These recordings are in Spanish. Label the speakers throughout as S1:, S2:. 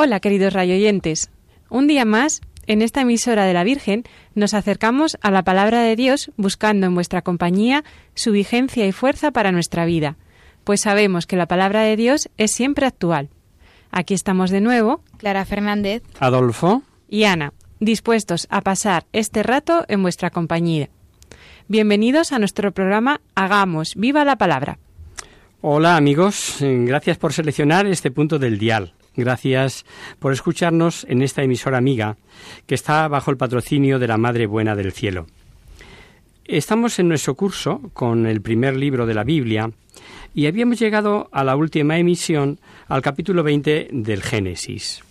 S1: Hola, queridos rayoyentes. Un día más, en esta emisora de la Virgen, nos acercamos a la palabra de Dios buscando en vuestra compañía su vigencia y fuerza para nuestra vida, pues sabemos que la palabra de Dios es siempre actual. Aquí estamos de nuevo,
S2: Clara Fernández.
S3: Adolfo.
S1: y Ana, dispuestos a pasar este rato en vuestra compañía. Bienvenidos a nuestro programa Hagamos viva la palabra.
S3: Hola amigos, gracias por seleccionar este punto del dial. Gracias por escucharnos en esta emisora amiga que está bajo el patrocinio de la Madre Buena del Cielo. Estamos en nuestro curso con el primer libro de la Biblia y habíamos llegado a la última emisión, al capítulo 20 del Génesis.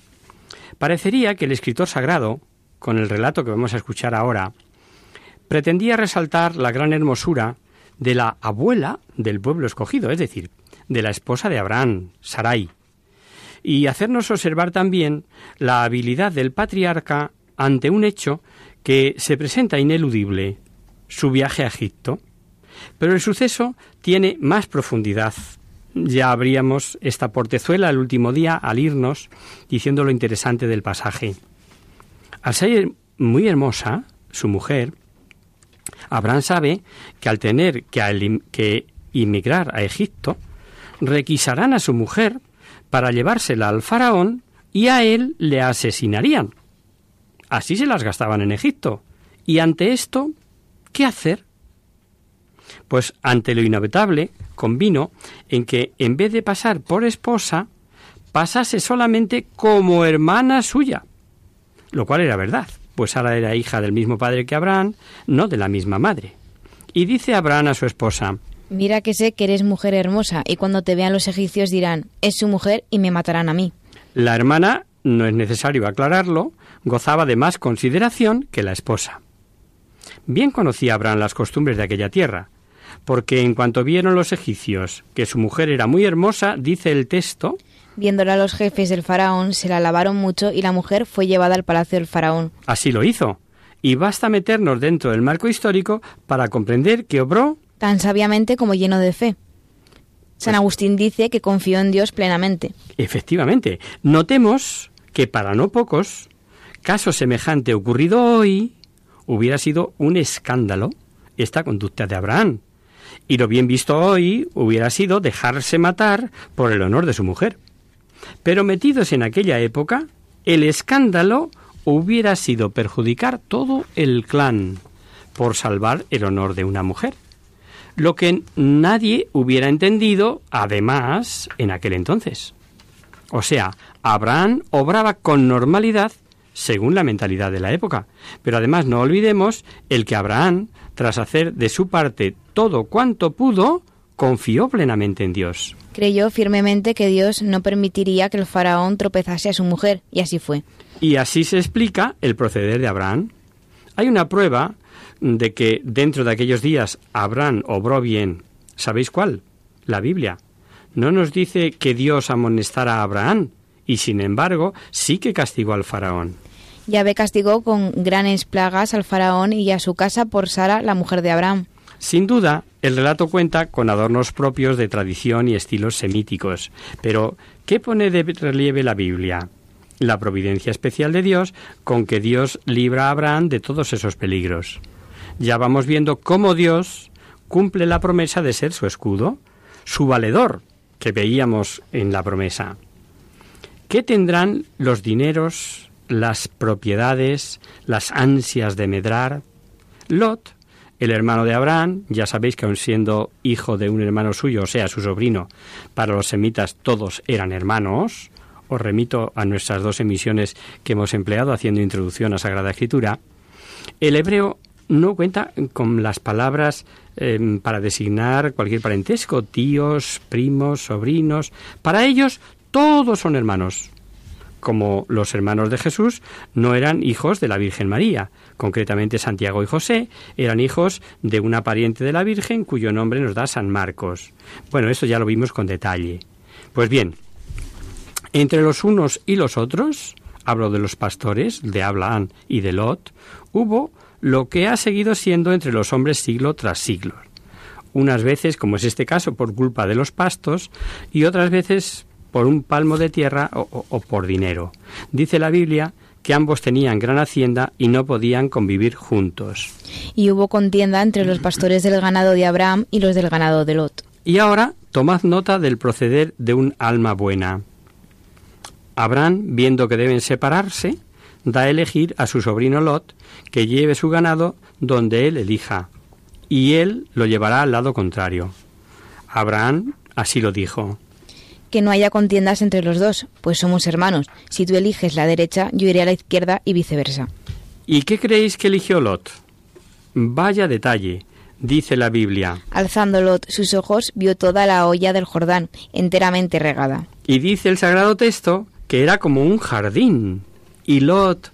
S3: Parecería que el escritor sagrado, con el relato que vamos a escuchar ahora, pretendía resaltar la gran hermosura de la abuela del pueblo escogido, es decir, de la esposa de Abraham, Sarai, y hacernos observar también la habilidad del patriarca ante un hecho que se presenta ineludible, su viaje a Egipto. Pero el suceso tiene más profundidad. Ya abríamos esta portezuela el último día al irnos diciendo lo interesante del pasaje. Al ser muy hermosa, su mujer, Abraham sabe que al tener que, que inmigrar a Egipto, requisarán a su mujer para llevársela al faraón y a él le asesinarían. Así se las gastaban en Egipto. Y ante esto, ¿qué hacer? Pues ante lo inevitable, convino en que en vez de pasar por esposa, pasase solamente como hermana suya, lo cual era verdad, pues Sara era hija del mismo padre que Abraham, no de la misma madre. Y dice Abraham a su esposa,
S2: Mira que sé que eres mujer hermosa y cuando te vean los egipcios dirán, es su mujer y me matarán a mí.
S3: la hermana, no es necesario aclararlo, gozaba de más consideración que la esposa. Bien conocía Abraham las costumbres de aquella tierra, porque en cuanto vieron los egipcios que su mujer era muy hermosa, dice el texto,
S2: Viéndola los jefes del faraón, se la alabaron mucho y la mujer fue llevada al palacio del faraón.
S3: así lo hizo. Y basta meternos dentro del marco histórico para comprender que obró
S2: tan sabiamente como lleno de fe. San Agustín dice que confió en Dios plenamente.
S3: Efectivamente, notemos que para no pocos, caso semejante ocurrido hoy, hubiera sido un escándalo esta conducta de Abraham. Y lo bien visto hoy hubiera sido dejarse matar por el honor de su mujer. Pero metidos en aquella época, el escándalo hubiera sido perjudicar todo el clan por salvar el honor de una mujer lo que nadie hubiera entendido, además, en aquel entonces. O sea, Abraham obraba con normalidad según la mentalidad de la época. Pero además no olvidemos el que Abraham, tras hacer de su parte todo cuanto pudo, confió plenamente en Dios.
S2: Creyó firmemente que Dios no permitiría que el faraón tropezase a su mujer, y así fue.
S3: Y así se explica el proceder de Abraham. Hay una prueba de que dentro de aquellos días Abraham obró bien. ¿Sabéis cuál? La Biblia. No nos dice que Dios amonestara a Abraham, y sin embargo sí que castigó al faraón.
S2: Yahvé castigó con grandes plagas al faraón y a su casa por Sara, la mujer de Abraham.
S3: Sin duda, el relato cuenta con adornos propios de tradición y estilos semíticos. Pero, ¿qué pone de relieve la Biblia? La providencia especial de Dios con que Dios libra a Abraham de todos esos peligros. Ya vamos viendo cómo Dios cumple la promesa de ser su escudo, su valedor, que veíamos en la promesa. ¿Qué tendrán los dineros las propiedades, las ansias de medrar. Lot, el hermano de Abraham, ya sabéis que aun siendo hijo de un hermano suyo, o sea, su sobrino, para los semitas todos eran hermanos, os remito a nuestras dos emisiones que hemos empleado haciendo introducción a Sagrada Escritura, el hebreo no cuenta con las palabras em, para designar cualquier parentesco, tíos, primos, sobrinos. Para ellos todos son hermanos. Como los hermanos de Jesús no eran hijos de la Virgen María, concretamente Santiago y José eran hijos de una pariente de la Virgen cuyo nombre nos da San Marcos. Bueno, esto ya lo vimos con detalle. Pues bien, entre los unos y los otros, hablo de los pastores, de Abraham y de Lot, hubo lo que ha seguido siendo entre los hombres siglo tras siglo. Unas veces, como es este caso, por culpa de los pastos y otras veces por un palmo de tierra o, por dinero. Dice la Biblia que ambos tenían gran hacienda y no podían convivir juntos.
S2: Y hubo contienda entre los pastores del ganado de Abraham y los del ganado de Lot.
S3: Y ahora tomad nota del proceder de un alma buena. Abraham, viendo que deben separarse, da a elegir a su sobrino Lot que lleve su ganado donde él elija, y él lo llevará al lado contrario. Abraham así lo dijo.
S2: Que no haya contiendas entre los dos, pues somos hermanos. Si tú eliges la derecha, yo iré a la izquierda y viceversa.
S3: ¿Y qué creéis que eligió Lot? Vaya detalle, dice la Biblia.
S2: Alzando Lot sus ojos, vio toda la olla del Jordán, enteramente regada.
S3: Y dice el sagrado texto que era como un jardín. Y Lot,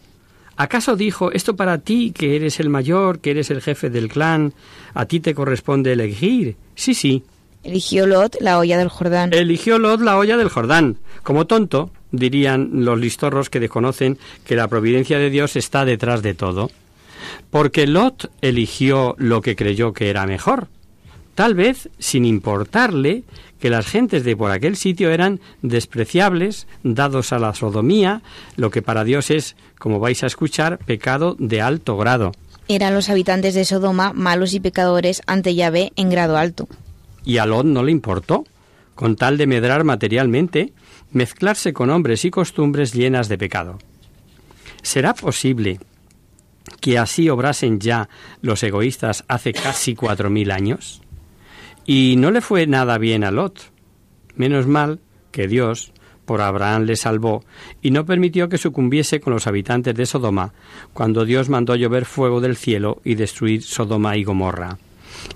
S3: ¿acaso dijo, esto para ti, que eres el mayor, que eres el jefe del clan, a ti te corresponde elegir? Sí, sí.
S2: Eligió Lot la olla del Jordán.
S3: Eligió Lot la olla del Jordán. Como tonto, dirían los listorros que desconocen que la providencia de Dios está detrás de todo. Porque Lot eligió lo que creyó que era mejor, tal vez sin importarle que las gentes de por aquel sitio eran despreciables, dados a la sodomía, lo que para Dios es, como vais a escuchar, pecado de alto grado.
S2: Eran los habitantes de Sodoma malos y pecadores ante Yahvé en grado alto.
S3: Y a Lot no le importó, con tal de medrar materialmente, mezclarse con hombres y costumbres llenas de pecado. ¿Será posible que así obrasen ya los egoístas hace casi cuatro mil años? Y no le fue nada bien a Lot. Menos mal que Dios por Abraham le salvó y no permitió que sucumbiese con los habitantes de Sodoma cuando Dios mandó llover fuego del cielo y destruir Sodoma y Gomorra.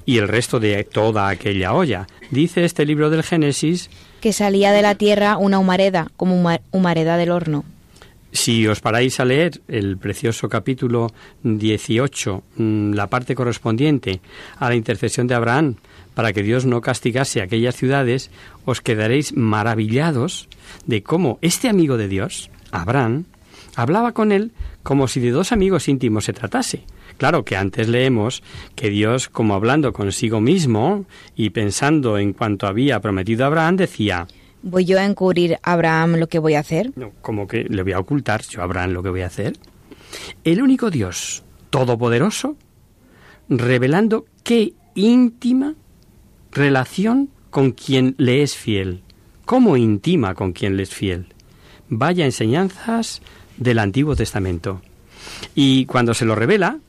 S3: Y el resto de toda aquella olla. Dice este libro del Génesis
S2: que salía de la tierra una humareda, como humareda del horno.
S3: Si os paráis a leer el precioso capítulo 18, mm, la parte correspondiente a la intercesión de Abraham, para que Dios no castigase aquellas ciudades, os quedaréis maravillados de cómo este amigo de Dios, Abraham, hablaba con él como si de dos amigos íntimos se tratase. Claro que antes leemos que Dios, como hablando consigo mismo y pensando en cuanto había prometido a Abraham, decía,
S2: ¿Voy yo a encubrir a Abraham lo que voy a hacer?
S3: No, como que le voy a ocultar yo a Abraham lo que voy a hacer. El único Dios todopoderoso, revelando qué íntima relación con quien le es fiel. ¿Cómo intima con quien le es fiel? Vaya enseñanzas del Antiguo Testamento. Y cuando se lo revela,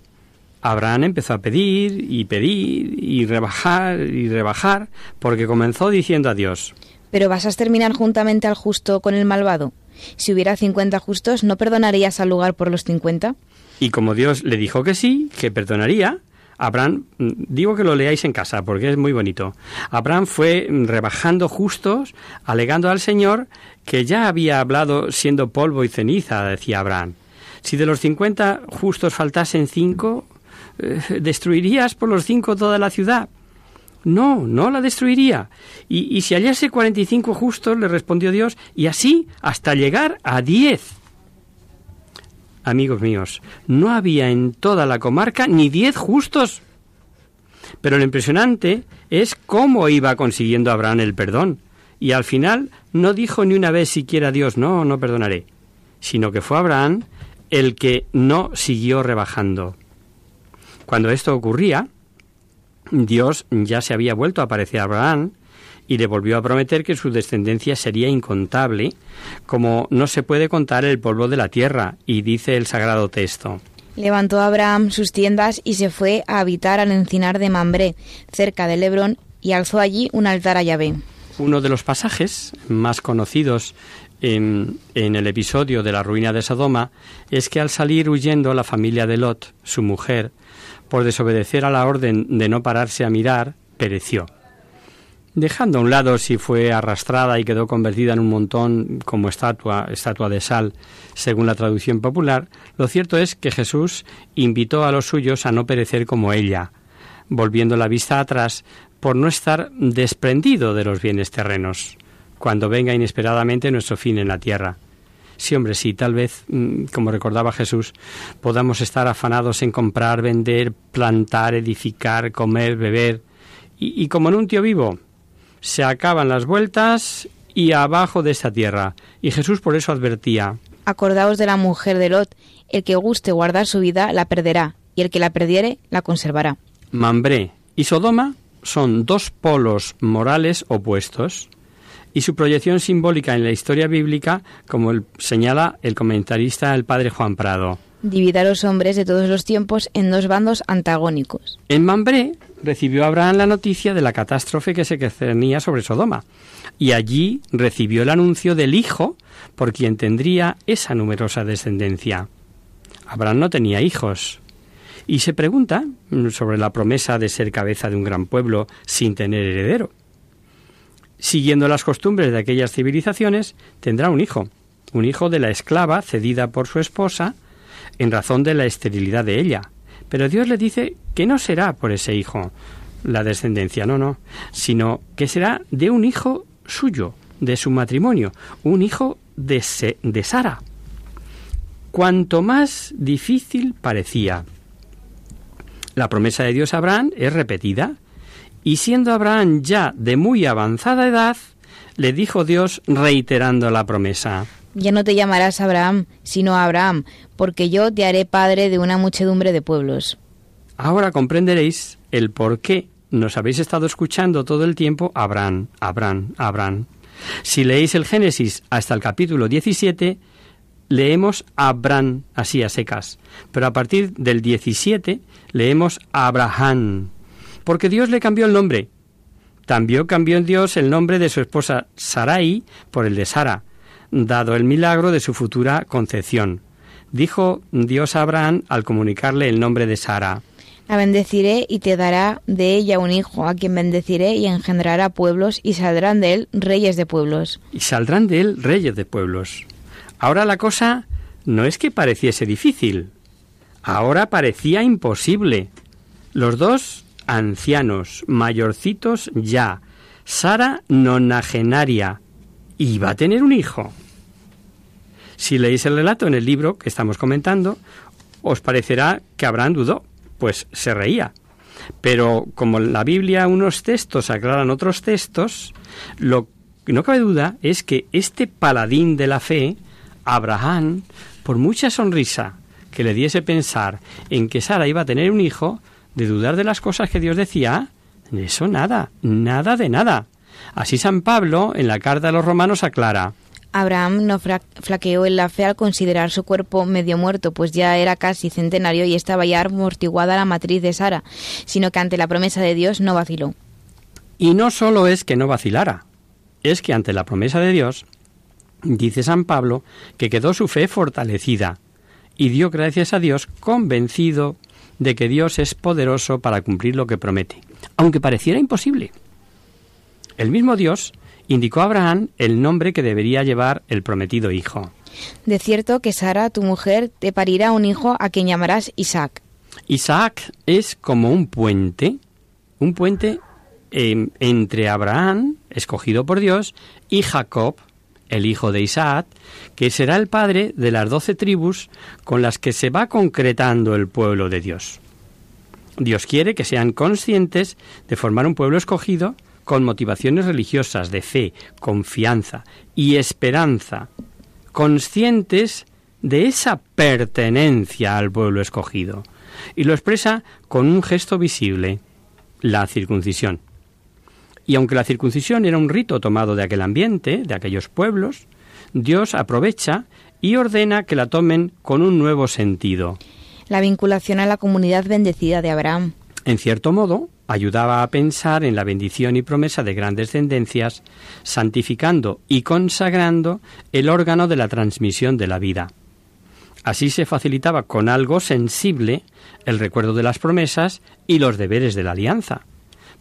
S3: Abraham empezó a pedir y pedir y rebajar y rebajar, porque comenzó diciendo a Dios,
S2: ¿Pero vas a exterminar juntamente al justo con el malvado? Si hubiera cincuenta justos, ¿no perdonarías al lugar por los cincuenta?
S3: Y como Dios le dijo que sí, que perdonaría, Abraham, mm, digo que lo leáis en casa porque es muy bonito. Abraham fue rebajando justos, alegando al Señor que ya había hablado siendo polvo y ceniza, decía Abraham. Si de los cincuenta justos faltasen cinco, eh, ¿destruirías por los cinco toda la ciudad? No, no la destruiría. Y, y si hallase cuarenta y cinco justos, le respondió Dios, y así hasta llegar a diez amigos míos, no había en toda la comarca ni diez justos. Pero lo impresionante es cómo iba consiguiendo Abraham el perdón. Y al final no dijo ni una vez siquiera Dios, no, no perdonaré, sino que fue Abraham el que no siguió rebajando. Cuando esto ocurría, Dios ya se había vuelto a aparecer a Abraham y le volvió a prometer que su descendencia sería incontable, como no se puede contar el polvo de la tierra, y dice el sagrado texto.
S2: Levantó Abraham sus tiendas y se fue a habitar al encinar de Mambré, cerca de Hebrón, y alzó allí un altar a Yahvé.
S3: Uno de los pasajes más conocidos en, en, el episodio de la ruina de Sodoma es que al salir huyendo la familia de Lot, su mujer, por desobedecer a la orden de no pararse a mirar, pereció. Dejando a un lado si fue arrastrada y quedó convertida en un montón como estatua, estatua de sal, según la traducción popular, lo cierto es que Jesús invitó a los suyos a no perecer como ella, volviendo la vista atrás por no estar desprendido de los bienes terrenos, cuando venga inesperadamente nuestro fin en la tierra. Sí, hombre, sí, tal vez, mm, como recordaba Jesús, podamos estar afanados en comprar, vender, plantar, edificar, comer, beber. Y, y como en un tío vivo, se acaban las vueltas y abajo de esta tierra. Y Jesús por eso advertía.
S2: Acordaos de la mujer de Lot, el que guste guardar su vida la perderá, y el que la perdiere la conservará.
S3: Mambré y Sodoma son dos polos morales opuestos y su proyección simbólica en la historia bíblica, como el, señala el comentarista el padre Juan Prado.
S2: Divide a los hombres de todos los tiempos en dos bandos antagónicos.
S3: En Mambré recibió Abraham la noticia de la catástrofe que se cernía sobre Sodoma, y allí recibió el anuncio del hijo por quien tendría esa numerosa descendencia. Abraham no tenía hijos, y se pregunta sobre la promesa de ser cabeza de un gran pueblo sin tener heredero. Siguiendo las costumbres de aquellas civilizaciones, tendrá un hijo, un hijo de la esclava cedida por su esposa en razón de la esterilidad de ella. Pero Dios le dice que no será por ese hijo la descendencia, no, no, sino que será de un hijo suyo, de su matrimonio, un hijo de, de Sara. Cuanto más difícil parecía, la promesa de Dios a Abraham es repetida, y siendo Abraham ya de muy avanzada edad, le dijo Dios reiterando la promesa.
S2: Ya no te llamarás Abraham, sino Abraham, porque yo te haré padre de una muchedumbre de pueblos.
S3: Ahora comprenderéis el por qué nos habéis estado escuchando todo el tiempo Abraham, Abraham, Abraham. Si leéis el Génesis hasta el capítulo 17, leemos Abraham así a secas, pero a partir del 17 leemos Abraham, porque Dios le cambió el nombre. También cambió Dios el nombre de su esposa Sarai por el de Sara, dado el milagro de su futura concepción. Dijo Dios a Abraham al comunicarle el nombre de Sara.
S2: La bendeciré y te dará de ella un hijo, a quien bendeciré y engendrará pueblos, y saldrán de él reyes de pueblos.
S3: Y saldrán de él reyes de pueblos. Ahora la cosa no es que pareciese difícil, ahora parecía imposible. Los dos ancianos, mayorcitos ya, Sara nonagenaria, iba a tener un hijo. Si leéis el relato en el libro que estamos comentando, os parecerá que Abraham dudó, pues se reía. Pero como en la Biblia unos textos aclaran otros textos, lo que no cabe duda es que este paladín de la fe, Abraham, por mucha sonrisa que le diese pensar en que Sara iba a tener un hijo, de dudar de las cosas que Dios decía, eso nada, nada de nada. Así San Pablo en la carta a los romanos aclara,
S2: Abraham no flaqueó en la fe al considerar su cuerpo medio muerto, pues ya era casi centenario y estaba ya amortiguada la matriz de Sara, sino que ante la promesa de Dios no vaciló.
S3: Y no solo es que no vacilara, es que ante la promesa de Dios, dice San Pablo, que quedó su fe fortalecida y dio gracias a Dios convencido de que Dios es poderoso para cumplir lo que promete, aunque pareciera imposible. El mismo Dios indicó a Abraham el nombre que debería llevar el prometido hijo.
S2: De cierto que Sara, tu mujer, te parirá un hijo a quien llamarás Isaac.
S3: Isaac es como un puente, un puente eh, entre Abraham, escogido por Dios, y Jacob, el hijo de Isaac, que será el padre de las doce tribus con las que se va concretando el pueblo de Dios. Dios quiere que sean conscientes de formar un pueblo escogido con motivaciones religiosas de fe, confianza y esperanza, conscientes de esa pertenencia al pueblo escogido. Y lo expresa con un gesto visible, la circuncisión. Y aunque la circuncisión era un rito tomado de aquel ambiente, de aquellos pueblos, Dios aprovecha y ordena que la tomen con un nuevo sentido.
S2: La vinculación a la comunidad bendecida de Abraham.
S3: En cierto modo, ayudaba a pensar en la bendición y promesa de gran descendencias, santificando y consagrando el órgano de la transmisión de la vida. Así se facilitaba con algo sensible el recuerdo de las promesas y los deberes de la alianza.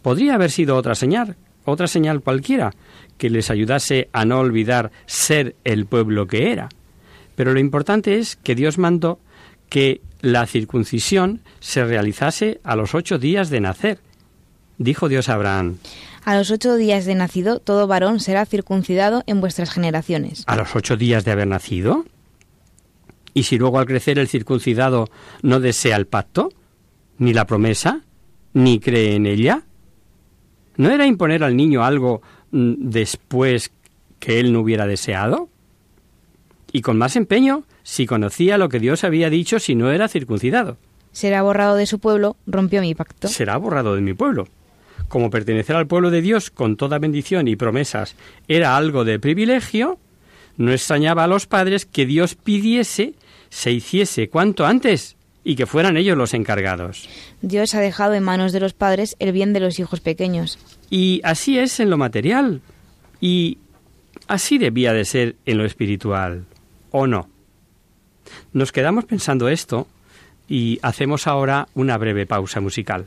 S3: Podría haber sido otra señal, otra señal cualquiera, que les ayudase a no olvidar ser el pueblo que era. Pero lo importante es que Dios mandó que la circuncisión se realizase a los ocho días de nacer. Dijo Dios a Abraham,
S2: A los ocho días de nacido, todo varón será circuncidado en vuestras generaciones.
S3: ¿a los ocho días de haber nacido? ¿Y si luego al crecer el circuncidado no desea el pacto, ni la promesa, ni cree en ella? ¿No era imponer al niño algo mm, después que él no hubiera deseado? Y con más empeño, si conocía lo que Dios había dicho si no era circuncidado.
S2: Será borrado de su pueblo, rompió mi pacto.
S3: será borrado de mi pueblo. Como pertenecer al pueblo de Dios con toda bendición y promesas era algo de privilegio, no extrañaba a los padres que Dios pidiese se hiciese cuanto antes y que fueran ellos los encargados.
S2: Dios ha dejado en manos de los padres el bien de los hijos pequeños.
S3: Y así es en lo material. Y así debía de ser en lo espiritual. ¿O no? Nos quedamos pensando esto y hacemos ahora una breve pausa musical.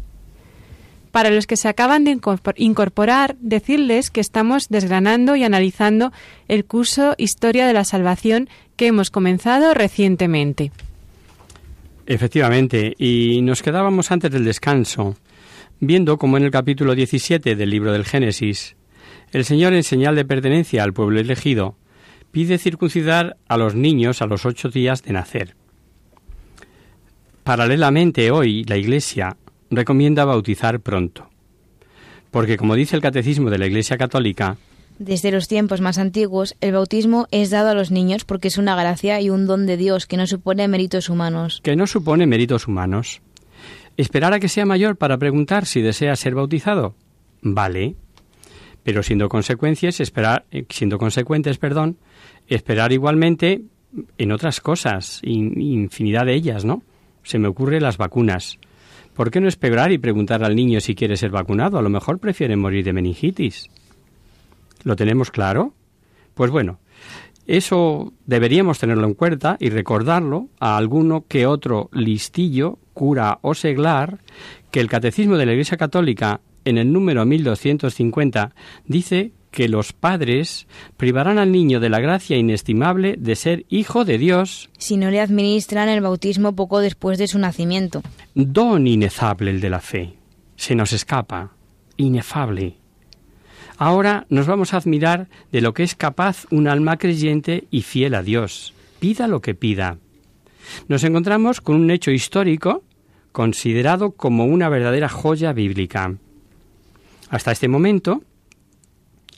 S1: Para los que se acaban de incorporar, decirles que estamos desgranando y analizando el curso Historia de la Salvación que hemos comenzado recientemente.
S3: Efectivamente, y nos quedábamos antes del descanso, viendo como en el capítulo 17 del libro del Génesis, el Señor en señal de pertenencia al pueblo elegido, pide circuncidar a los niños a los ocho días de nacer. Paralelamente hoy la Iglesia recomienda bautizar pronto. Porque como dice el Catecismo de la Iglesia Católica,
S2: desde los tiempos más antiguos, el bautismo es dado a los niños porque es una gracia y un don de Dios que no supone méritos humanos.
S3: Que no supone méritos humanos. ¿Esperar a que sea mayor para preguntar si desea ser bautizado? Vale. Pero siendo consecuencias, esperar, eh, siendo consecuentes, perdón, esperar igualmente en otras cosas, infinidad de ellas, ¿no? Se me ocurre las vacunas. ¿Por qué no esperar y preguntar al niño si quiere ser vacunado? A lo mejor prefiere morir de meningitis. ¿Lo tenemos claro? Pues bueno, eso deberíamos tenerlo en cuenta y recordarlo a alguno que otro listillo, cura o seglar, que el Catecismo de la Iglesia Católica en el número 1250 dice que los padres privarán al niño de la gracia inestimable de ser hijo de Dios
S2: si no le administran el bautismo poco después de su nacimiento.
S3: Don inefable el de la fe. Se nos escapa. Inefable. Ahora nos vamos a admirar de lo que es capaz un alma creyente y fiel a Dios, pida lo que pida. Nos encontramos con un hecho histórico considerado como una verdadera joya bíblica. Hasta este momento,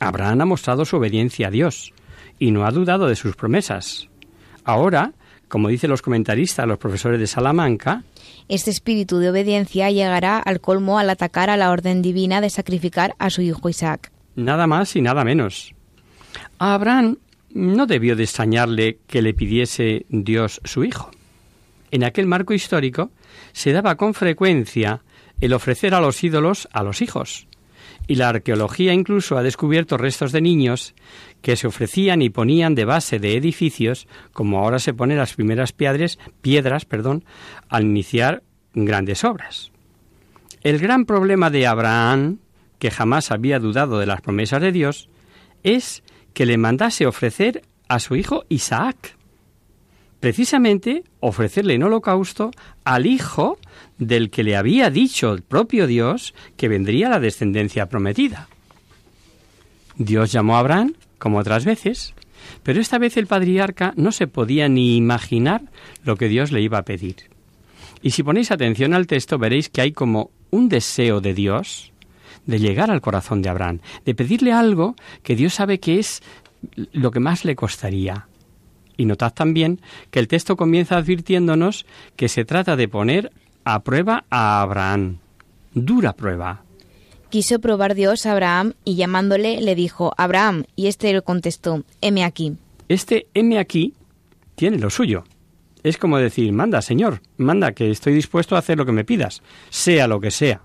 S3: Abraham ha mostrado su obediencia a Dios y no ha dudado de sus promesas. Ahora, como dicen los comentaristas, los profesores de Salamanca,
S2: este espíritu de obediencia llegará al colmo al atacar a la orden divina de sacrificar a su hijo Isaac.
S3: Nada más y nada menos. A Abraham no debió de extrañarle que le pidiese Dios su hijo. En aquel marco histórico se daba con frecuencia el ofrecer a los ídolos a los hijos y la arqueología incluso ha descubierto restos de niños que se ofrecían y ponían de base de edificios, como ahora se ponen las primeras piedras, piedras, perdón, al iniciar grandes obras. El gran problema de Abraham, que jamás había dudado de las promesas de Dios, es que le mandase ofrecer a su hijo Isaac. Precisamente ofrecerle en holocausto al hijo del que le había dicho el propio Dios que vendría la descendencia prometida. Dios llamó a Abraham, como otras veces, pero esta vez el patriarca no se podía ni imaginar lo que Dios le iba a pedir. Y si ponéis atención al texto veréis que hay como un deseo de Dios de llegar al corazón de Abraham, de pedirle algo que Dios sabe que es lo que más le costaría. Y notad también que el texto comienza advirtiéndonos que se trata de poner a prueba a Abraham. Dura prueba.
S2: Quiso probar Dios a Abraham y llamándole le dijo, Abraham, y éste le contestó, heme aquí.
S3: Este heme aquí tiene lo suyo. Es como decir, manda, Señor, manda, que estoy dispuesto a hacer lo que me pidas, sea lo que sea.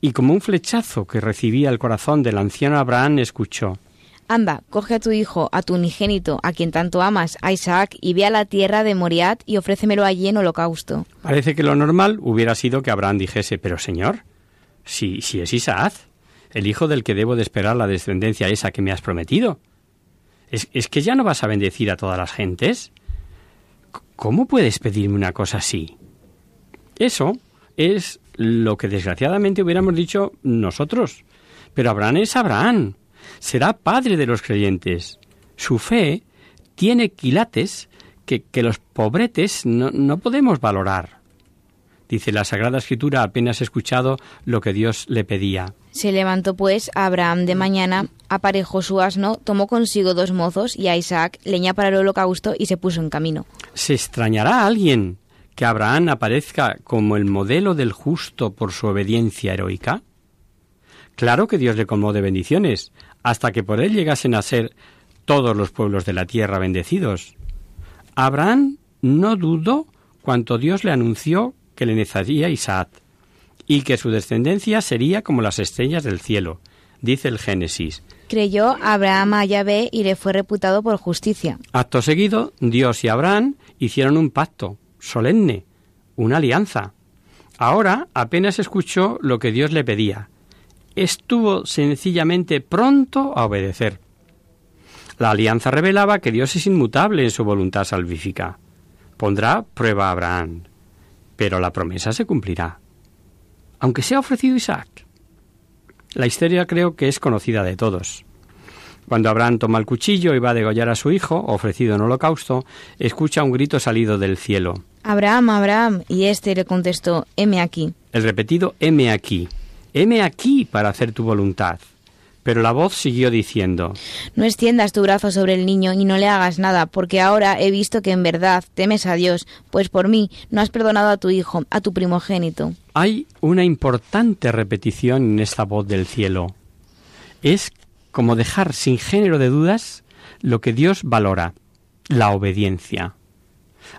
S3: Y como un flechazo que recibía el corazón del anciano Abraham, escuchó,
S2: Anda, coge a tu hijo, a tu unigénito, a quien tanto amas, a Isaac, y ve a la tierra de Moriat y ofrécemelo allí en holocausto.
S3: Parece que lo normal hubiera sido que Abraham dijese, pero señor, si, si es Isaac, el hijo del que debo de esperar la descendencia esa que me has prometido. ¿Es, es que ya no vas a bendecir a todas las gentes? ¿Cómo puedes pedirme una cosa así? Eso es lo que desgraciadamente hubiéramos dicho nosotros. Pero Abraham es Abraham será padre de los creyentes. Su fe tiene quilates que, los pobretes no, no podemos valorar. Dice la Sagrada Escritura apenas escuchado lo que Dios le pedía.
S2: Se levantó pues Abraham de mañana, aparejó su asno, tomó consigo dos mozos y a Isaac leña para el holocausto y se puso en camino.
S3: ¿Se extrañará a alguien que Abraham aparezca como el modelo del justo por su obediencia heroica? Claro que Dios le colmó de bendiciones, hasta que por él llegasen a ser todos los pueblos de la tierra bendecidos. Abraham no dudó cuanto Dios le anunció que le nacería Isaac, y que su descendencia sería como las estrellas del cielo, dice el Génesis.
S2: Creyó Abraham a Yahvé y le fue reputado por justicia.
S3: Acto seguido, Dios y Abraham hicieron un pacto solemne, una alianza. Ahora apenas escuchó lo que Dios le pedía. Estuvo sencillamente pronto a obedecer. La alianza revelaba que Dios es inmutable en su voluntad salvífica. Pondrá prueba a Abraham, pero la promesa se cumplirá. Aunque sea ofrecido Isaac. La historia creo que es conocida de todos. Cuando Abraham toma el cuchillo y va a degollar a su hijo, ofrecido en holocausto, escucha un grito salido del cielo.
S2: Abraham, Abraham, y éste le contestó, heme aquí.
S3: El repetido heme aquí. Heme aquí para hacer tu voluntad. Pero la voz siguió diciendo
S2: No extiendas tu brazo sobre el niño y no le hagas nada, porque ahora he visto que en verdad temes a Dios, pues por mí no has perdonado a tu hijo, a tu primogénito.
S3: Hay una importante repetición en esta voz del cielo. Es como dejar sin género de dudas lo que Dios valora, la obediencia.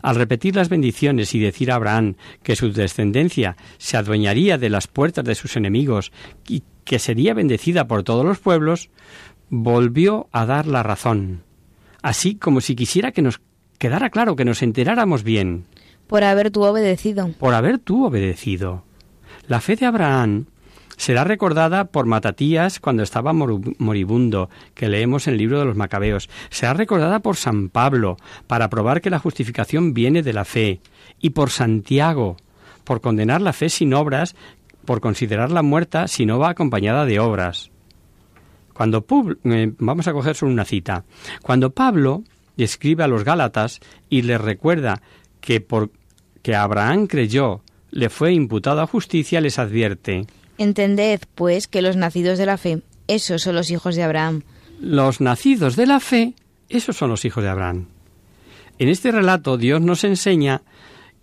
S3: Al repetir las bendiciones y decir a Abraham que su descendencia se adueñaría de las puertas de sus enemigos y que sería bendecida por todos los pueblos, volvió a dar la razón, así como si quisiera que nos quedara claro, que nos enteráramos bien.
S2: Por haber tú obedecido.
S3: Por haber tú obedecido. La fe de Abraham será recordada por Matatías cuando estaba moribundo, que leemos en el libro de los Macabeos. Será recordada por San Pablo, para probar que la justificación viene de la fe, y por Santiago, por condenar la fe sin obras, por considerarla muerta si no va acompañada de obras. Cuando eh, vamos a coger solo una cita. Cuando Pablo escribe a los Gálatas y les recuerda que por que Abraham creyó le fue imputado a justicia, les advierte
S2: Entended, pues, que los nacidos de la fe, esos son los hijos de Abraham.
S3: Los nacidos de la fe, esos son los hijos de Abraham. En este relato Dios nos enseña,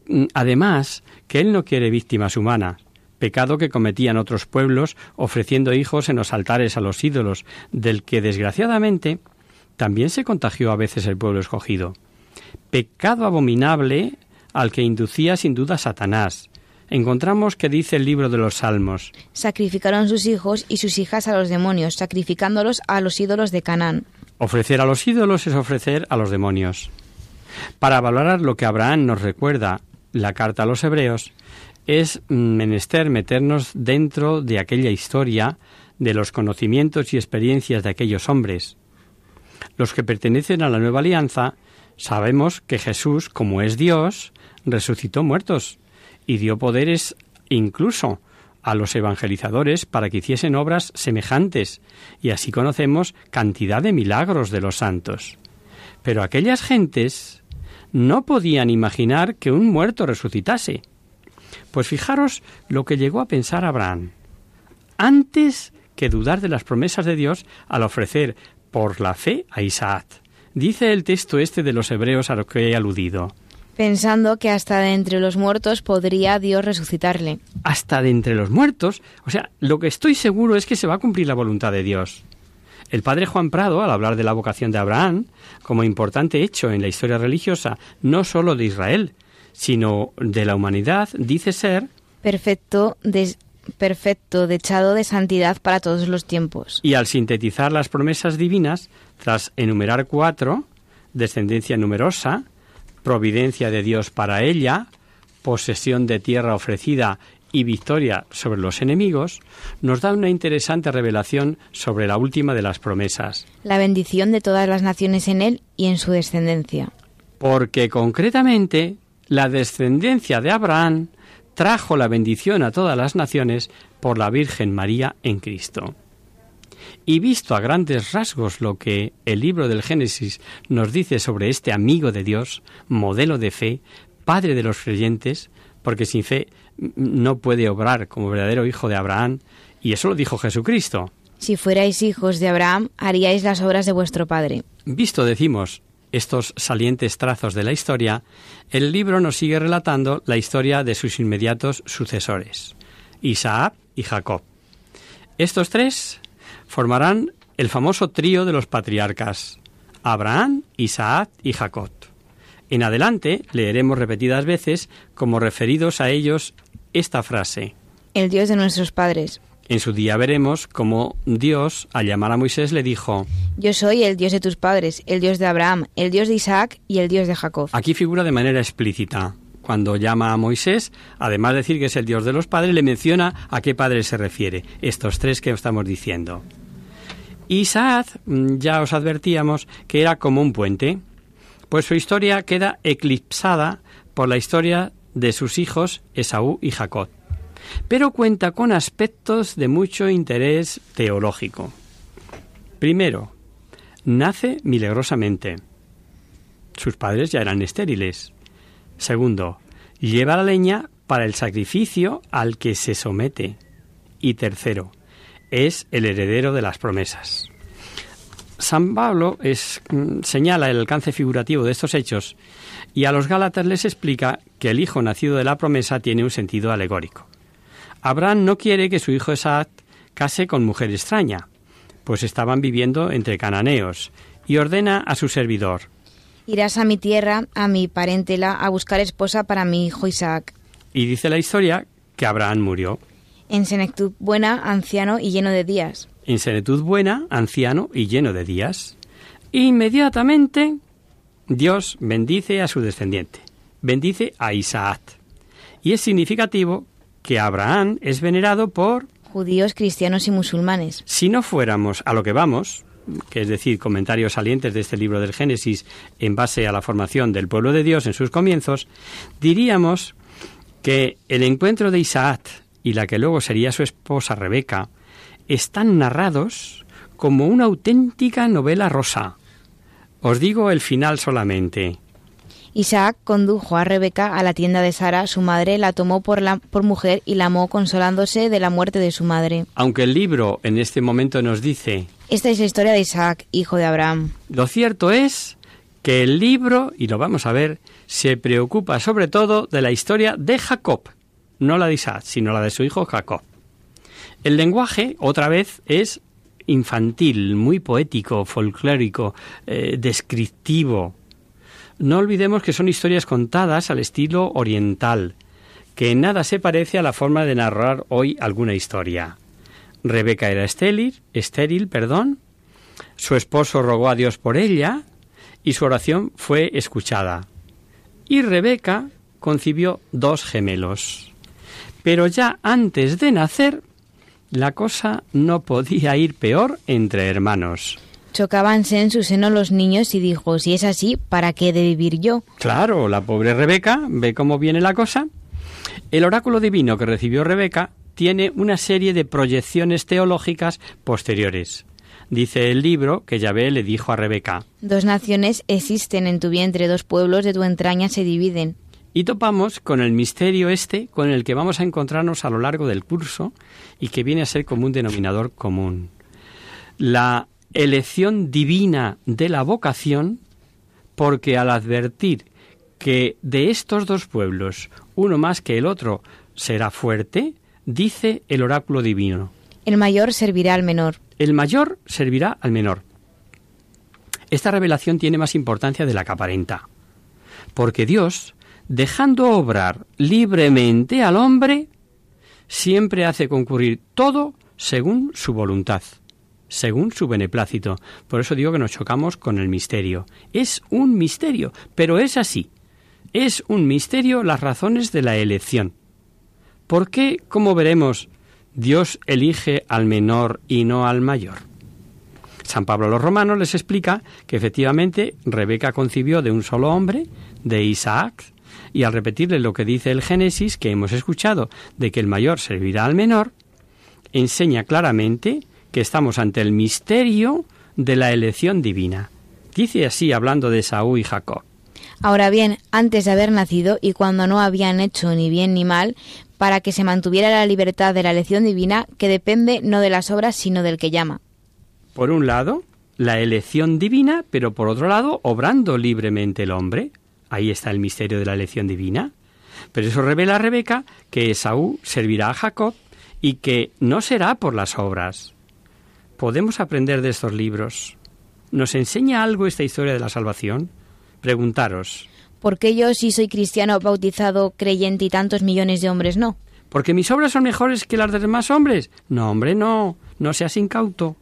S3: mm, además, que Él no quiere víctimas humanas, pecado que cometían otros pueblos ofreciendo hijos en los altares a los ídolos, del que desgraciadamente también se contagió a veces el pueblo escogido. Pecado abominable al que inducía sin duda Satanás, encontramos que dice el libro de los Salmos.
S2: Sacrificaron sus hijos y sus hijas a los demonios, sacrificándolos a los ídolos de Canaán.
S3: Ofrecer a los ídolos es ofrecer a los demonios. Para valorar lo que Abraham nos recuerda la carta a los hebreos, es menester meternos dentro de aquella historia, de los conocimientos y experiencias de aquellos hombres. Los que pertenecen a la nueva alianza sabemos que Jesús, como es Dios, resucitó muertos y dio poderes incluso a los evangelizadores para que hiciesen obras semejantes, y así conocemos cantidad de milagros de los santos. Pero aquellas gentes no podían imaginar que un muerto resucitase. Pues fijaros lo que llegó a pensar Abraham. Antes que dudar de las promesas de Dios al ofrecer por la fe a Isaac. Dice el texto este de los hebreos a lo que he aludido
S2: pensando que hasta de entre los muertos podría Dios resucitarle.
S3: Hasta de entre los muertos. O sea, lo que estoy seguro es que se va a cumplir la voluntad de Dios. El padre Juan Prado, al hablar de la vocación de Abraham, como importante hecho en la historia religiosa, no sólo de Israel, sino de la humanidad, dice ser
S2: perfecto, perfecto, dechado de santidad para todos los tiempos.
S3: Y al sintetizar las promesas divinas, tras enumerar cuatro, descendencia numerosa, providencia de Dios para ella, posesión de tierra ofrecida y victoria sobre los enemigos, nos da una interesante revelación sobre la última de las promesas.
S2: La bendición de todas las naciones en él y en su descendencia.
S3: Porque concretamente la descendencia de Abraham trajo la bendición a todas las naciones por la Virgen María en Cristo. Y visto a grandes rasgos lo que el libro del Génesis nos dice sobre este amigo de Dios, modelo de fe, padre de los creyentes, porque sin fe no puede obrar como verdadero hijo de Abraham, y eso lo dijo Jesucristo.
S2: Si fuerais hijos de Abraham, haríais las obras de vuestro padre.
S3: Visto, decimos, estos salientes trazos de la historia, el libro nos sigue relatando la historia de sus inmediatos sucesores, Isaac y Jacob. Estos tres formarán el famoso trío de los patriarcas, Abraham, Isaac y Jacob. En adelante leeremos repetidas veces como referidos a ellos esta frase.
S2: El Dios de nuestros padres.
S3: En su día veremos cómo Dios, al llamar a Moisés, le dijo,
S2: Yo soy el Dios de tus padres, el Dios de Abraham, el Dios de Isaac y el Dios de Jacob.
S3: Aquí figura de manera explícita. Cuando llama a Moisés, además de decir que es el Dios de los padres, le menciona a qué padre se refiere. Estos tres que estamos diciendo. Isaac, mm, ya os advertíamos que era como un puente, pues su historia queda eclipsada por la historia de sus hijos Esaú y Jacob pero cuenta con aspectos de mucho interés teológico. Primero, nace milagrosamente. Sus padres ya eran estériles. Segundo, lleva la leña para el sacrificio al que se somete. Y tercero, es el heredero de las promesas. San Pablo mm, señala el alcance figurativo de estos hechos y a los Gálatas les explica que el hijo nacido de la promesa tiene un sentido alegórico. Abraham no quiere que su hijo Isaac case con mujer extraña, pues estaban viviendo entre cananeos, y ordena a su servidor
S2: Irás a mi tierra, a mi parentela, a buscar esposa para mi hijo Isaac.
S3: Y dice la historia que Abraham murió.
S2: En senectud buena, anciano y lleno de días.
S3: En senectud buena, anciano y lleno de días. Inmediatamente Dios bendice a su descendiente, bendice a Isaac. Y es significativo que Abraham es venerado por
S2: judíos, cristianos y musulmanes.
S3: Si no fuéramos a lo que vamos, que es decir, comentarios salientes de este libro del Génesis en base a la formación del pueblo de Dios en sus comienzos, diríamos que el encuentro de Isaac y la que luego sería su esposa Rebeca están narrados como una auténtica novela rosa. Os digo el final solamente.
S2: Isaac condujo a Rebeca a la tienda de Sara, su madre la tomó por, la, por mujer y la amó consolándose de la muerte de su madre.
S3: Aunque el libro en este momento nos dice...
S2: Esta es la historia de Isaac, hijo de Abraham.
S3: Lo cierto es que el libro, y lo vamos a ver, se preocupa sobre todo de la historia de Jacob, no la de Isaac, sino la de su hijo Jacob. El lenguaje, otra vez, es infantil, muy poético, folclórico, eh, descriptivo, no olvidemos que son historias contadas al estilo oriental, que en nada se parece a la forma de narrar hoy alguna historia. Rebeca era estéril, estéril, perdón. Su esposo rogó a Dios por ella y su oración fue escuchada. Y Rebeca concibió dos gemelos. Pero ya antes de nacer, la cosa no podía ir peor entre hermanos.
S2: Chocábanse en su seno los niños y dijo, si es así, ¿para qué he de vivir yo?
S3: Claro, la pobre Rebeca ve cómo viene la cosa. El oráculo divino que recibió Rebeca tiene una serie de proyecciones teológicas posteriores. Dice el libro que Yahvé le dijo a Rebeca,
S2: Dos naciones existen en tu vientre, dos pueblos de tu entraña se dividen.
S3: Y topamos con el misterio este con el que vamos a encontrarnos a lo largo del curso y que viene a ser como un denominador común. La elección divina de la vocación, porque al advertir que de estos dos pueblos uno más que el otro será fuerte, dice el oráculo divino.
S2: El mayor servirá al menor.
S3: El mayor servirá al menor. Esta revelación tiene más importancia de la que aparenta, porque Dios, dejando obrar libremente al hombre, siempre hace concurrir todo según su voluntad según su beneplácito. Por eso digo que nos chocamos con el misterio. Es un misterio, pero es así. Es un misterio las razones de la elección. ¿Por qué, como veremos, Dios elige al menor y no al mayor? San Pablo a los romanos les explica que efectivamente Rebeca concibió de un solo hombre, de Isaac, y al repetirle lo que dice el Génesis que hemos escuchado de que el mayor servirá al menor, enseña claramente que estamos ante el misterio de la elección divina. Dice así hablando de Saúl y Jacob.
S2: Ahora bien, antes de haber nacido y cuando no habían hecho ni bien ni mal, para que se mantuviera la libertad de la elección divina, que depende no de las obras, sino del que llama.
S3: Por un lado, la elección divina, pero por otro lado, obrando libremente el hombre. Ahí está el misterio de la elección divina. Pero eso revela a Rebeca que Saúl servirá a Jacob y que no será por las obras. ¿Podemos aprender de estos libros? ¿Nos enseña algo esta historia de la salvación? Preguntaros.
S2: ¿Por qué yo sí soy cristiano, bautizado, creyente y tantos millones de hombres no?
S3: ¿Porque mis obras son mejores que las de demás hombres? No, hombre, no. No seas incauto.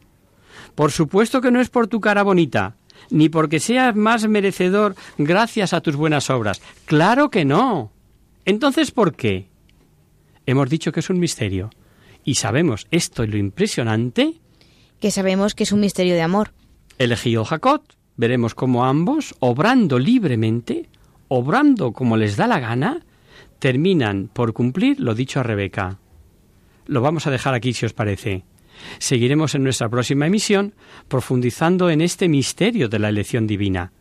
S3: Por supuesto que no es por tu cara bonita, ni porque seas más merecedor gracias a tus buenas obras. Claro que no. Entonces, ¿por qué? Hemos dicho que es un misterio. Y sabemos esto y lo impresionante.
S2: Que sabemos que es un misterio de amor.
S3: Elegido Jacob, veremos cómo ambos, obrando libremente, obrando como les da la gana, terminan por cumplir lo dicho a Rebeca. Lo vamos a dejar aquí si os parece. Seguiremos en nuestra próxima emisión profundizando en este misterio de la elección divina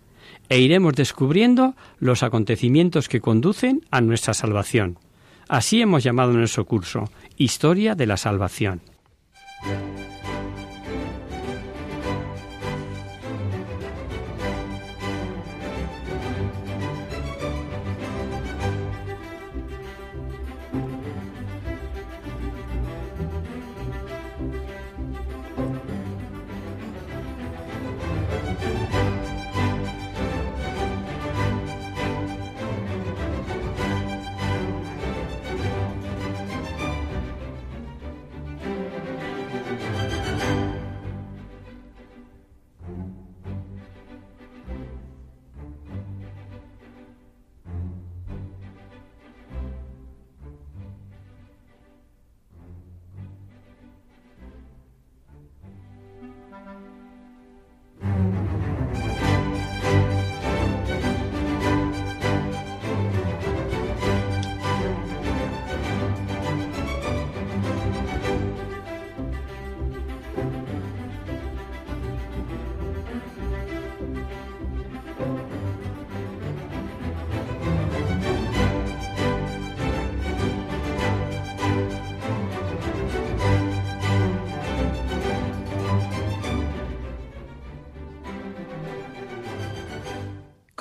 S3: e iremos descubriendo los acontecimientos que conducen a nuestra salvación. Así hemos llamado nuestro curso, Historia de la Salvación.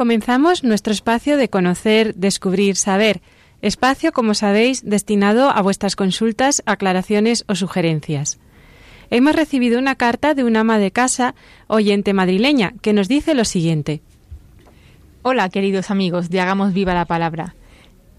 S1: Comenzamos nuestro espacio de conocer, descubrir, saber, espacio, como sabéis, destinado a vuestras consultas, aclaraciones o sugerencias. Hemos recibido una carta de un ama de casa, oyente madrileña, que nos dice lo siguiente.
S4: Hola, queridos amigos de Hagamos Viva la Palabra.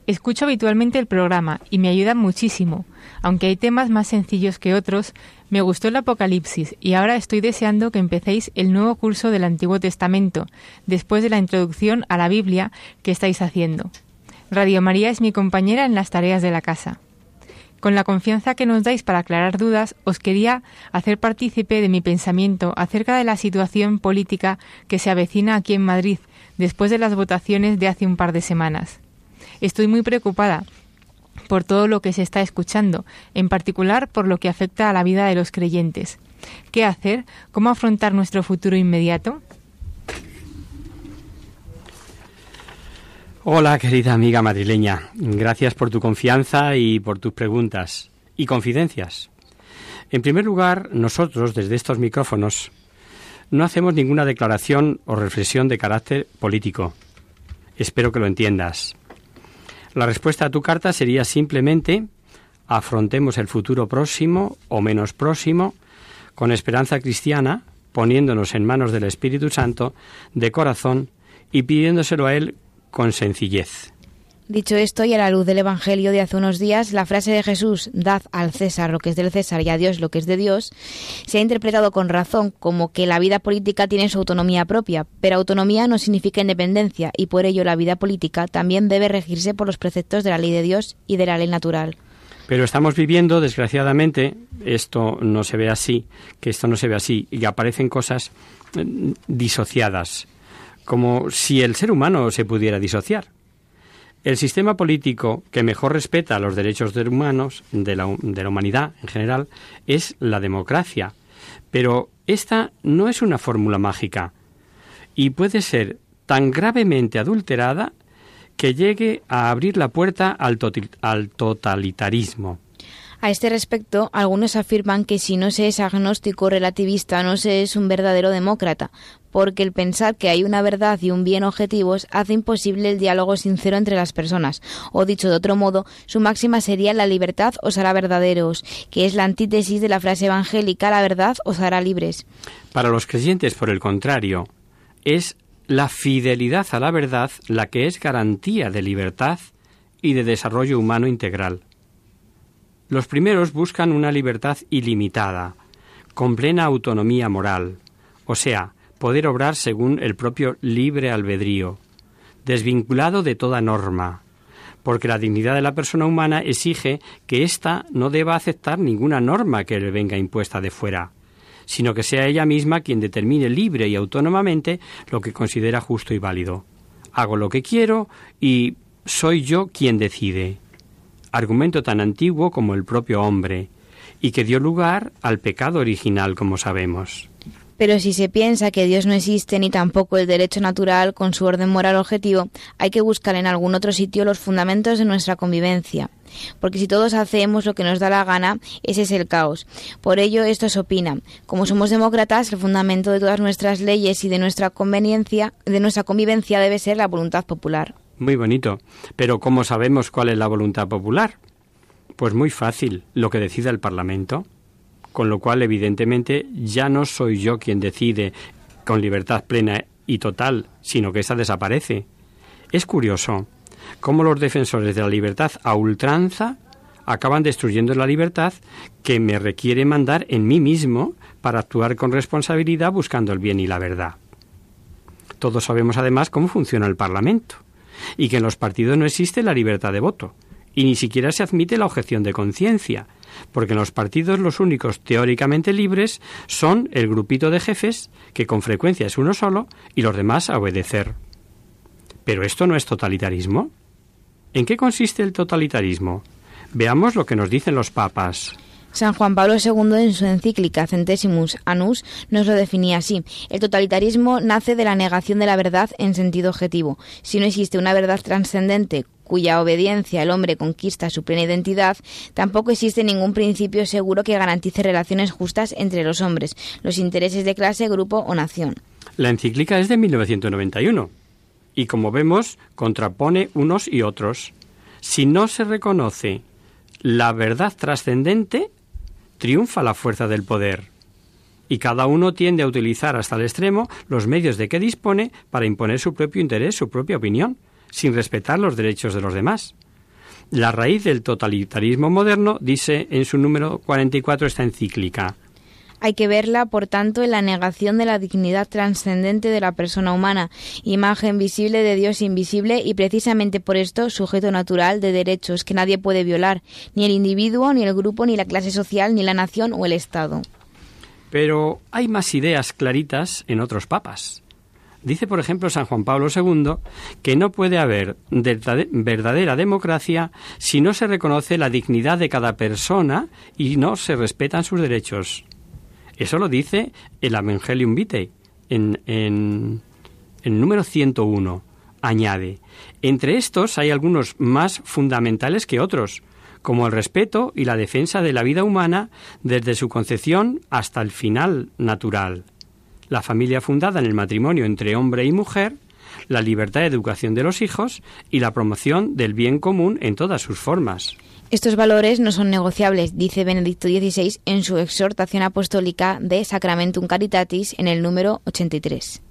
S4: Escucho habitualmente el programa y me ayuda muchísimo. Aunque hay temas más sencillos que otros, me gustó el Apocalipsis y ahora estoy deseando que empecéis el nuevo curso del Antiguo Testamento, después de la introducción a la Biblia que estáis haciendo. Radio María es mi compañera en las tareas de la casa. Con la confianza que nos dais para aclarar dudas, os quería hacer partícipe de mi pensamiento acerca de la situación política que se avecina aquí en Madrid después de las votaciones de hace un par de semanas. Estoy muy preocupada por todo lo que se está escuchando, en particular por lo que afecta a la vida de los creyentes. ¿Qué hacer? ¿Cómo afrontar nuestro futuro inmediato?
S3: Hola, querida amiga madrileña. Gracias por tu confianza y por tus preguntas y confidencias. En primer lugar, nosotros, desde estos micrófonos, no hacemos ninguna declaración o reflexión de carácter político. Espero que lo entiendas. La respuesta a tu carta sería simplemente afrontemos el futuro próximo o menos próximo con esperanza cristiana, poniéndonos en manos del Espíritu Santo de corazón y pidiéndoselo a Él con sencillez.
S2: Dicho esto, y a la luz del Evangelio de hace unos días, la frase de Jesús, dad al César lo que es del César y a Dios lo que es de Dios, se ha interpretado con razón como que la vida política tiene su autonomía propia, pero autonomía no significa independencia y por ello la vida política también debe regirse por los preceptos de la ley de Dios y de la ley natural.
S3: Pero estamos viviendo, desgraciadamente, esto no se ve así, que esto no se ve así, y aparecen cosas mm, disociadas, como si el ser humano se pudiera disociar. El sistema político que mejor respeta los derechos de humanos, de la, humanidad en general, es la democracia. Pero esta no es una fórmula mágica y puede ser tan gravemente adulterada que llegue a abrir la puerta al, al totalitarismo.
S2: A este respecto, algunos afirman que si no se es agnóstico relativista no se es un verdadero demócrata, porque el pensar que hay una verdad y un bien objetivos hace imposible el diálogo sincero entre las personas, o dicho de otro modo, su máxima sería la libertad os hará verdaderos, que es la antítesis de la frase evangélica la verdad os hará libres.
S3: Para los creyentes, por el contrario, es la fidelidad a la verdad la que es garantía de libertad y de desarrollo humano integral. Los primeros buscan una libertad ilimitada, con plena autonomía moral, o sea, poder obrar según el propio libre albedrío, desvinculado de toda norma, porque la dignidad de la persona humana exige que ésta no deba aceptar ninguna norma que le venga impuesta de fuera, sino que sea ella misma quien determine libre y autónomamente lo que considera justo y válido. Hago lo que quiero y soy yo quien decide argumento tan antiguo como el propio hombre, y que dio lugar al pecado original, como sabemos.
S2: Pero si se piensa que Dios no existe ni tampoco el derecho natural con su orden moral objetivo, hay que buscar en algún otro sitio los fundamentos de nuestra convivencia. Porque si todos hacemos lo que nos da la gana, ese es el caos. Por ello, esto se opina. Como somos demócratas, el fundamento de todas nuestras leyes y de nuestra conveniencia, de nuestra convivencia debe ser la voluntad popular.
S3: Muy bonito. Pero ¿cómo sabemos cuál es la voluntad popular? Pues muy fácil, lo que decida el Parlamento. Con lo cual, evidentemente, ya no soy yo quien decide con libertad plena y total, sino que esa desaparece. Es curioso cómo los defensores de la libertad a ultranza acaban destruyendo la libertad que me requiere mandar en mí mismo para actuar con responsabilidad buscando el bien y la verdad. Todos sabemos además cómo funciona el Parlamento y que en los partidos no existe la libertad de voto y ni siquiera se admite la objeción de conciencia, porque en los partidos los únicos teóricamente libres son el grupito de jefes, que con frecuencia es uno solo, y los demás a obedecer. ¿Pero esto no es totalitarismo? ¿En qué consiste el totalitarismo? Veamos lo que nos dicen los papas.
S2: San Juan Pablo II en su encíclica Centesimus Annus nos lo definía así. El totalitarismo nace de la negación de la verdad en sentido objetivo. Si no existe una verdad trascendente cuya obediencia el hombre conquista su plena identidad, tampoco existe ningún principio seguro que garantice relaciones justas entre los hombres, los intereses de clase, grupo o nación.
S3: La encíclica es de 1991 y, como vemos, contrapone unos y otros. Si no se reconoce la verdad trascendente, triunfa la fuerza del poder. Y cada uno tiende a utilizar hasta el extremo los medios de que dispone para imponer su propio interés, su propia opinión, sin respetar los derechos de los demás. La raíz del totalitarismo moderno, dice en su número 44 esta encíclica,
S2: hay que verla, por tanto, en la negación de la dignidad trascendente de la persona humana, imagen visible de Dios invisible y precisamente por esto sujeto natural de derechos que nadie puede violar, ni el individuo, ni el grupo, ni la clase social, ni la nación o el Estado.
S3: Pero hay más ideas claritas en otros papas. Dice, por ejemplo, San Juan Pablo II que no puede haber verdadera democracia si no se reconoce la dignidad de cada persona y no se respetan sus derechos. Eso lo dice el Evangelium Vitae en, en, el número 101. Añade, entre estos hay algunos más fundamentales que otros, como el respeto y la defensa de la vida humana desde su concepción hasta el final natural, la familia fundada en el matrimonio entre hombre y mujer, la libertad de educación de los hijos y la promoción del bien común en todas sus formas.
S2: Estos valores no son negociables, dice Benedicto XVI en su exhortación apostólica de Sacramentum Caritatis en el número 83.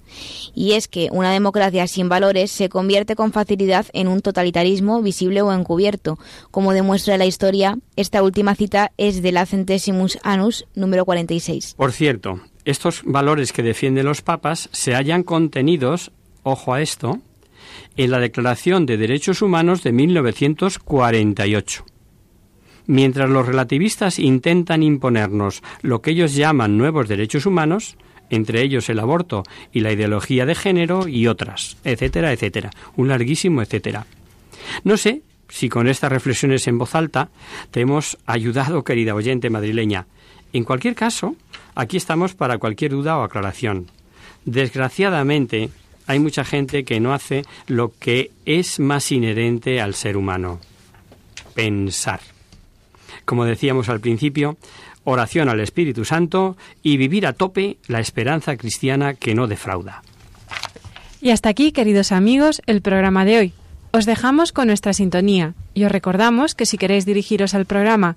S2: Y es que una democracia sin valores se convierte con facilidad en un totalitarismo visible o encubierto. Como demuestra la historia, esta última cita es de la Centesimus Annus número 46.
S3: Por cierto, estos valores que defienden los papas se hallan contenidos, ojo a esto, en la Declaración de Derechos Humanos de 1948 Mientras los relativistas intentan imponernos lo que ellos llaman nuevos derechos humanos, entre ellos el aborto y la ideología de género y otras, etcétera, etcétera, un larguísimo etcétera. No sé si con estas reflexiones en voz alta te hemos ayudado, querida oyente madrileña. En cualquier caso, aquí estamos para cualquier duda o aclaración. Desgraciadamente, hay mucha gente que no hace lo que es más inherente al ser humano, pensar. como decíamos al principio, oración al Espíritu Santo y vivir a tope la esperanza cristiana que no defrauda.
S1: Y hasta aquí, queridos amigos, el programa de hoy. Os dejamos con nuestra sintonía y os recordamos que si queréis dirigiros al programa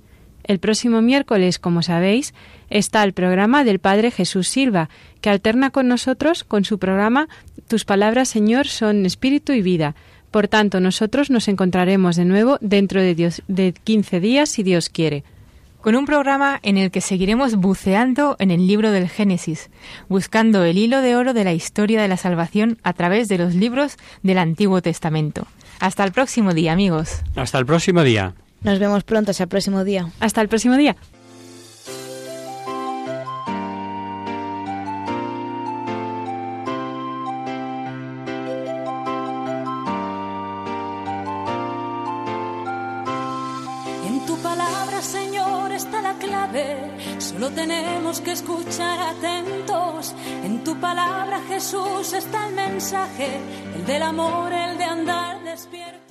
S1: El próximo miércoles, como sabéis, está el programa del Padre Jesús Silva, que alterna con nosotros con su programa Tus palabras, Señor, son espíritu y vida. Por tanto, nosotros nos encontraremos de nuevo dentro de, Dios, de 15 días, si Dios quiere.
S4: Con un programa en el que seguiremos buceando en el libro del Génesis, buscando el hilo de oro de la historia de la salvación a través de los libros del Antiguo Testamento. Hasta el próximo día, amigos.
S3: Hasta el próximo día.
S2: Nos vemos pronto, hasta el próximo día.
S1: Hasta el próximo día.
S5: En tu palabra, Señor, está la clave. Solo tenemos que escuchar atentos. En tu palabra, Jesús, está el mensaje, el del amor, el de andar despierto.